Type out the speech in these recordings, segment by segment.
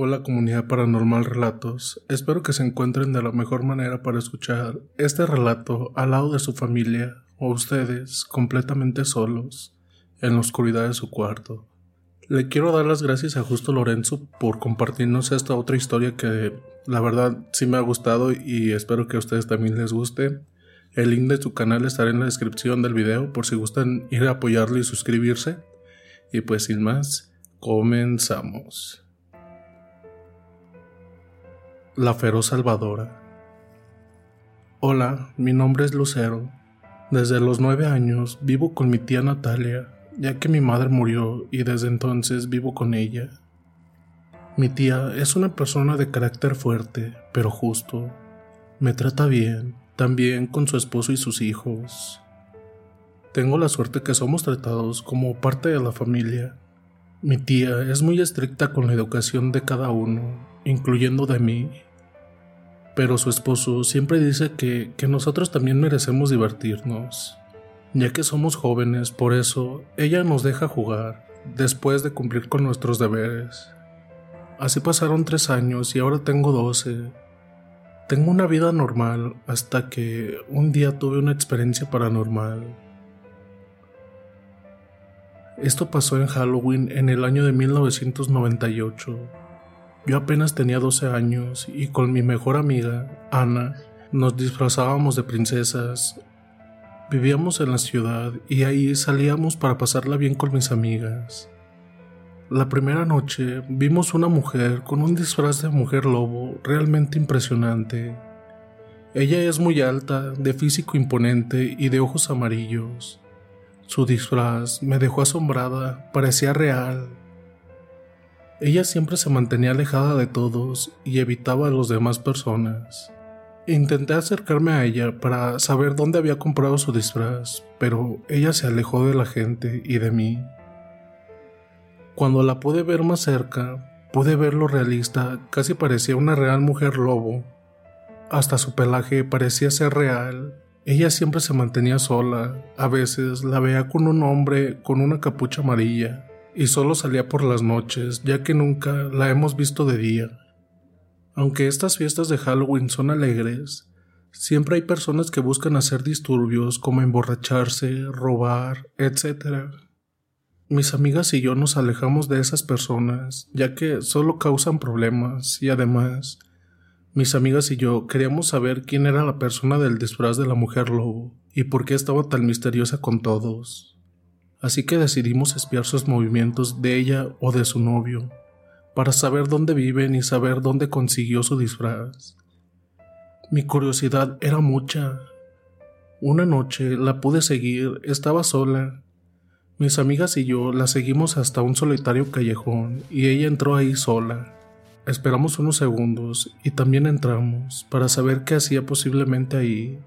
Hola comunidad paranormal relatos, espero que se encuentren de la mejor manera para escuchar este relato al lado de su familia o ustedes completamente solos en la oscuridad de su cuarto. Le quiero dar las gracias a Justo Lorenzo por compartirnos esta otra historia que la verdad sí me ha gustado y espero que a ustedes también les guste. El link de su canal estará en la descripción del video por si gustan ir a apoyarle y suscribirse. Y pues sin más, comenzamos. La feroz salvadora. Hola, mi nombre es Lucero. Desde los nueve años vivo con mi tía Natalia, ya que mi madre murió y desde entonces vivo con ella. Mi tía es una persona de carácter fuerte, pero justo. Me trata bien, también con su esposo y sus hijos. Tengo la suerte que somos tratados como parte de la familia. Mi tía es muy estricta con la educación de cada uno, incluyendo de mí. Pero su esposo siempre dice que, que nosotros también merecemos divertirnos. Ya que somos jóvenes, por eso ella nos deja jugar, después de cumplir con nuestros deberes. Así pasaron tres años y ahora tengo doce. Tengo una vida normal hasta que un día tuve una experiencia paranormal. Esto pasó en Halloween en el año de 1998. Yo apenas tenía 12 años y con mi mejor amiga, Ana, nos disfrazábamos de princesas. Vivíamos en la ciudad y ahí salíamos para pasarla bien con mis amigas. La primera noche vimos una mujer con un disfraz de mujer lobo realmente impresionante. Ella es muy alta, de físico imponente y de ojos amarillos. Su disfraz me dejó asombrada, parecía real. Ella siempre se mantenía alejada de todos y evitaba a las demás personas. Intenté acercarme a ella para saber dónde había comprado su disfraz, pero ella se alejó de la gente y de mí. Cuando la pude ver más cerca, pude ver lo realista, casi parecía una real mujer lobo. Hasta su pelaje parecía ser real. Ella siempre se mantenía sola, a veces la veía con un hombre con una capucha amarilla, y solo salía por las noches, ya que nunca la hemos visto de día. Aunque estas fiestas de Halloween son alegres, siempre hay personas que buscan hacer disturbios como emborracharse, robar, etc. Mis amigas y yo nos alejamos de esas personas, ya que solo causan problemas y además, mis amigas y yo queríamos saber quién era la persona del disfraz de la mujer lobo y por qué estaba tan misteriosa con todos. Así que decidimos espiar sus movimientos de ella o de su novio, para saber dónde viven y saber dónde consiguió su disfraz. Mi curiosidad era mucha. Una noche la pude seguir, estaba sola. Mis amigas y yo la seguimos hasta un solitario callejón y ella entró ahí sola. Esperamos unos segundos y también entramos para saber qué hacía posiblemente ahí.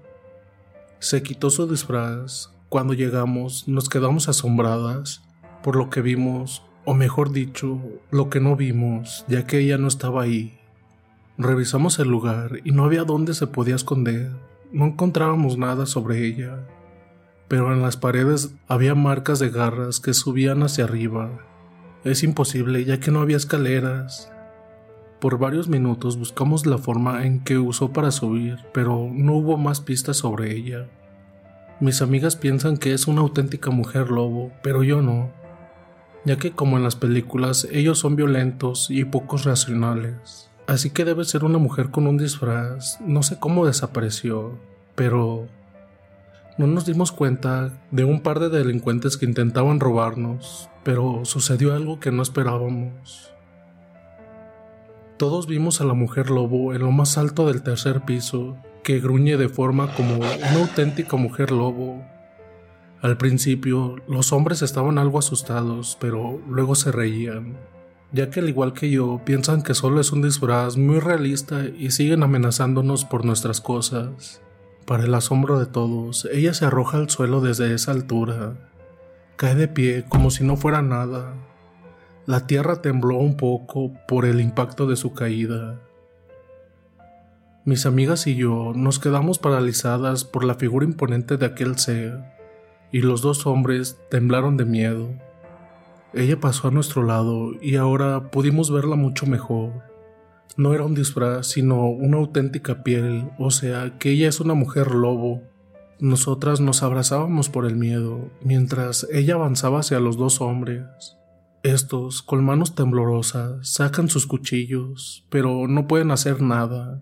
Se quitó su disfraz. Cuando llegamos nos quedamos asombradas por lo que vimos, o mejor dicho, lo que no vimos, ya que ella no estaba ahí. Revisamos el lugar y no había dónde se podía esconder. No encontrábamos nada sobre ella, pero en las paredes había marcas de garras que subían hacia arriba. Es imposible ya que no había escaleras. Por varios minutos buscamos la forma en que usó para subir, pero no hubo más pistas sobre ella. Mis amigas piensan que es una auténtica mujer lobo, pero yo no. ya que como en las películas ellos son violentos y pocos racionales. Así que debe ser una mujer con un disfraz, no sé cómo desapareció, pero no nos dimos cuenta de un par de delincuentes que intentaban robarnos, pero sucedió algo que no esperábamos. Todos vimos a la mujer lobo en lo más alto del tercer piso, que gruñe de forma como una auténtica mujer lobo. Al principio, los hombres estaban algo asustados, pero luego se reían, ya que al igual que yo, piensan que solo es un disfraz muy realista y siguen amenazándonos por nuestras cosas. Para el asombro de todos, ella se arroja al suelo desde esa altura. Cae de pie como si no fuera nada. La tierra tembló un poco por el impacto de su caída. Mis amigas y yo nos quedamos paralizadas por la figura imponente de aquel ser, y los dos hombres temblaron de miedo. Ella pasó a nuestro lado y ahora pudimos verla mucho mejor. No era un disfraz, sino una auténtica piel, o sea, que ella es una mujer lobo. Nosotras nos abrazábamos por el miedo, mientras ella avanzaba hacia los dos hombres. Estos, con manos temblorosas, sacan sus cuchillos, pero no pueden hacer nada.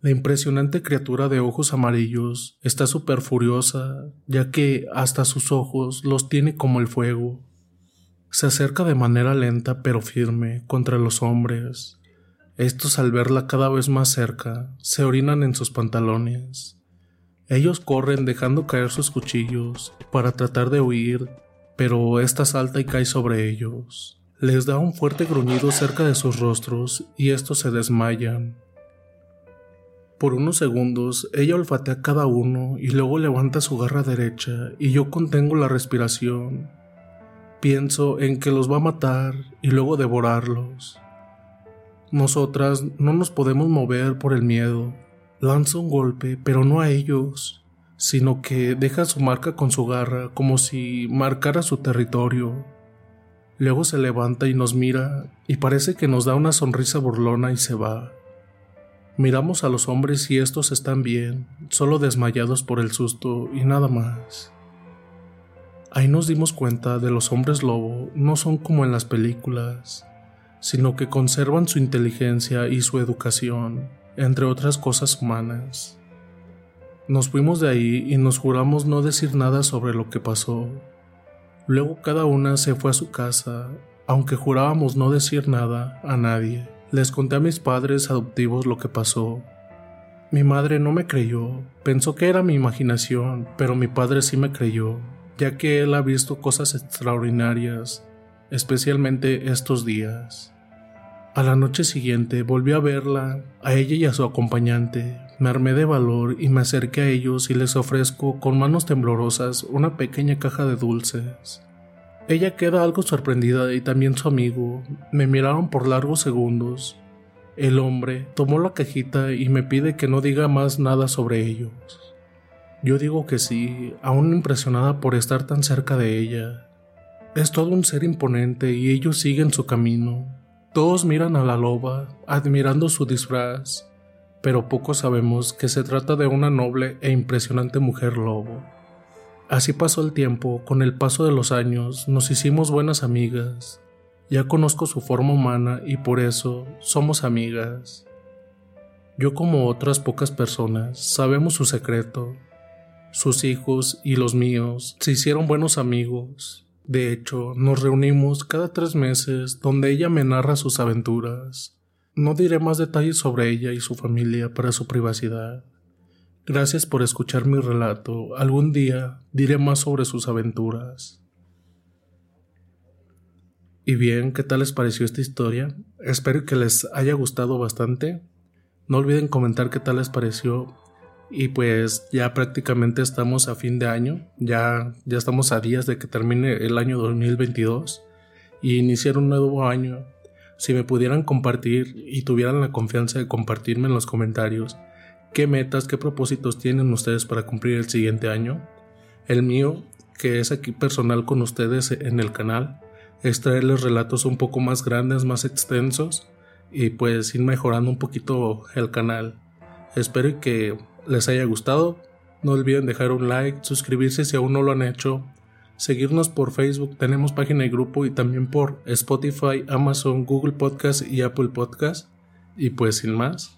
La impresionante criatura de ojos amarillos está súper furiosa, ya que hasta sus ojos los tiene como el fuego. Se acerca de manera lenta pero firme contra los hombres. Estos al verla cada vez más cerca, se orinan en sus pantalones. Ellos corren dejando caer sus cuchillos para tratar de huir, pero esta salta y cae sobre ellos. Les da un fuerte gruñido cerca de sus rostros y estos se desmayan. Por unos segundos ella olfatea a cada uno y luego levanta su garra derecha y yo contengo la respiración. Pienso en que los va a matar y luego devorarlos. Nosotras no nos podemos mover por el miedo. Lanza un golpe, pero no a ellos, sino que deja su marca con su garra como si marcara su territorio. Luego se levanta y nos mira y parece que nos da una sonrisa burlona y se va. Miramos a los hombres y estos están bien, solo desmayados por el susto y nada más. Ahí nos dimos cuenta de los hombres lobo no son como en las películas, sino que conservan su inteligencia y su educación, entre otras cosas humanas. Nos fuimos de ahí y nos juramos no decir nada sobre lo que pasó. Luego cada una se fue a su casa, aunque jurábamos no decir nada a nadie. Les conté a mis padres adoptivos lo que pasó. Mi madre no me creyó, pensó que era mi imaginación, pero mi padre sí me creyó, ya que él ha visto cosas extraordinarias, especialmente estos días. A la noche siguiente volví a verla, a ella y a su acompañante. Me armé de valor y me acerqué a ellos y les ofrezco con manos temblorosas una pequeña caja de dulces. Ella queda algo sorprendida y también su amigo. Me miraron por largos segundos. El hombre tomó la cajita y me pide que no diga más nada sobre ellos. Yo digo que sí, aún impresionada por estar tan cerca de ella. Es todo un ser imponente y ellos siguen su camino. Todos miran a la loba, admirando su disfraz, pero pocos sabemos que se trata de una noble e impresionante mujer lobo. Así pasó el tiempo, con el paso de los años nos hicimos buenas amigas. Ya conozco su forma humana y por eso somos amigas. Yo como otras pocas personas sabemos su secreto. Sus hijos y los míos se hicieron buenos amigos. De hecho, nos reunimos cada tres meses donde ella me narra sus aventuras. No diré más detalles sobre ella y su familia para su privacidad. Gracias por escuchar mi relato. Algún día diré más sobre sus aventuras. Y bien, ¿qué tal les pareció esta historia? Espero que les haya gustado bastante. No olviden comentar qué tal les pareció. Y pues ya prácticamente estamos a fin de año. Ya, ya estamos a días de que termine el año 2022 y iniciar un nuevo año. Si me pudieran compartir y tuvieran la confianza de compartirme en los comentarios qué metas, qué propósitos tienen ustedes para cumplir el siguiente año. El mío, que es aquí personal con ustedes en el canal, es traerles relatos un poco más grandes, más extensos y pues ir mejorando un poquito el canal. Espero que les haya gustado. No olviden dejar un like, suscribirse si aún no lo han hecho. seguirnos por Facebook, tenemos página y grupo y también por Spotify, Amazon, Google Podcast y Apple Podcast. Y pues sin más.